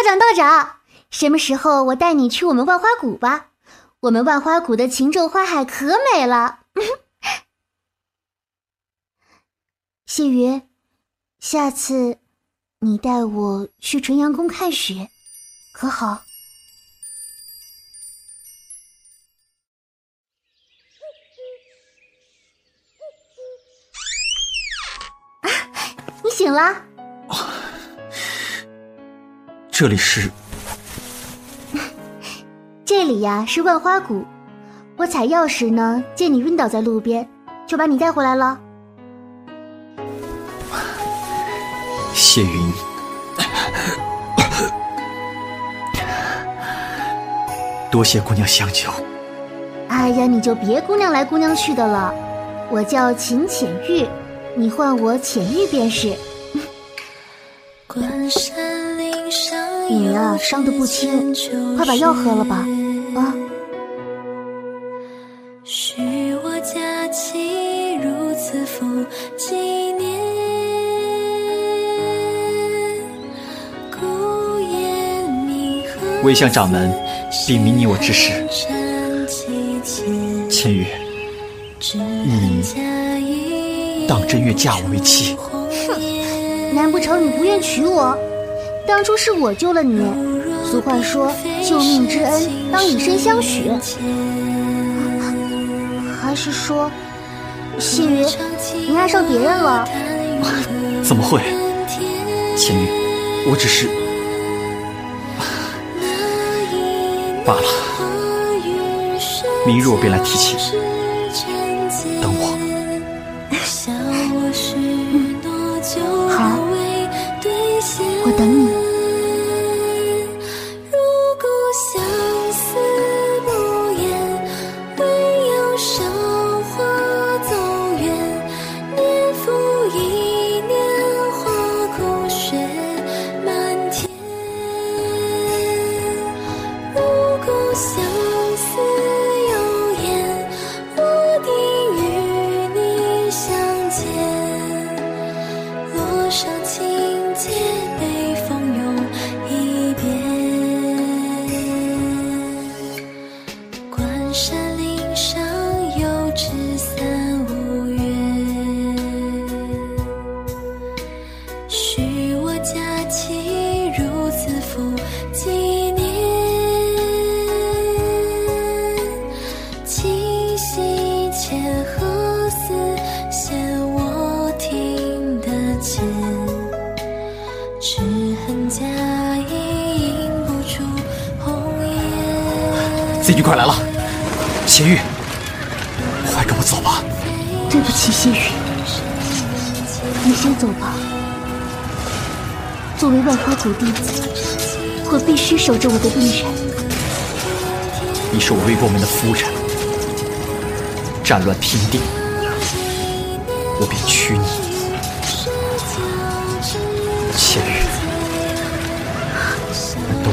道长，道长，什么时候我带你去我们万花谷吧？我们万花谷的晴昼花海可美了。谢云，下次你带我去纯阳宫看雪，可好？啊，你醒了？这里是？这里呀是万花谷。我采药时呢，见你晕倒在路边，就把你带回来了。谢云，多谢姑娘相救。哎呀，你就别姑娘来姑娘去的了。我叫秦浅玉，你唤我浅玉便是。你呀，伤得不轻，快把药喝了吧。啊。未向掌门禀明你我之事，千羽，你当真愿嫁我为妻？哼，难不成你不愿娶我？当初是我救了你。俗话说，救命之恩当以身相许。还是说，谢云，你爱上别人了？怎么会？千羽，我只是……罢了，明日我便来提亲，等我。好，我等你。见仙玉快来了，仙玉，快跟我走吧。对不起，仙玉，你先走吧。作为万花谷弟子，我必须守着我的病人。你是我魏国门的夫人，战乱平定，我便娶你。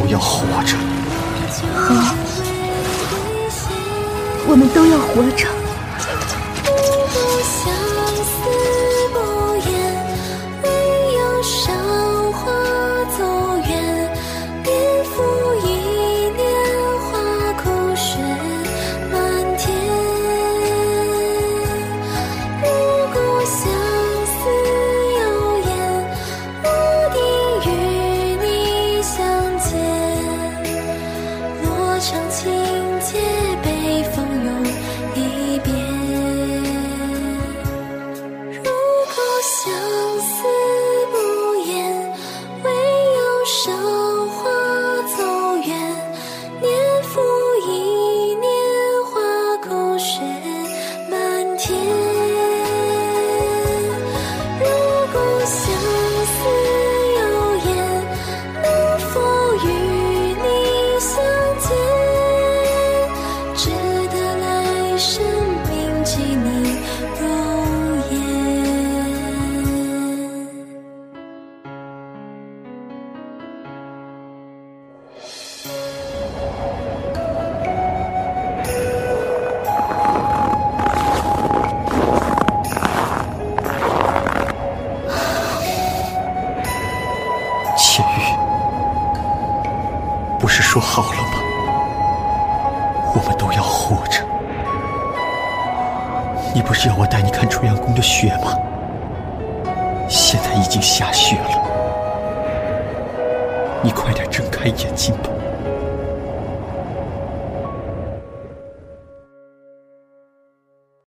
要活着。好。我们都要活着。说好了吗？我们都要活着。你不是要我带你看纯阳宫的雪吗？现在已经下雪了，你快点睁开眼睛吧。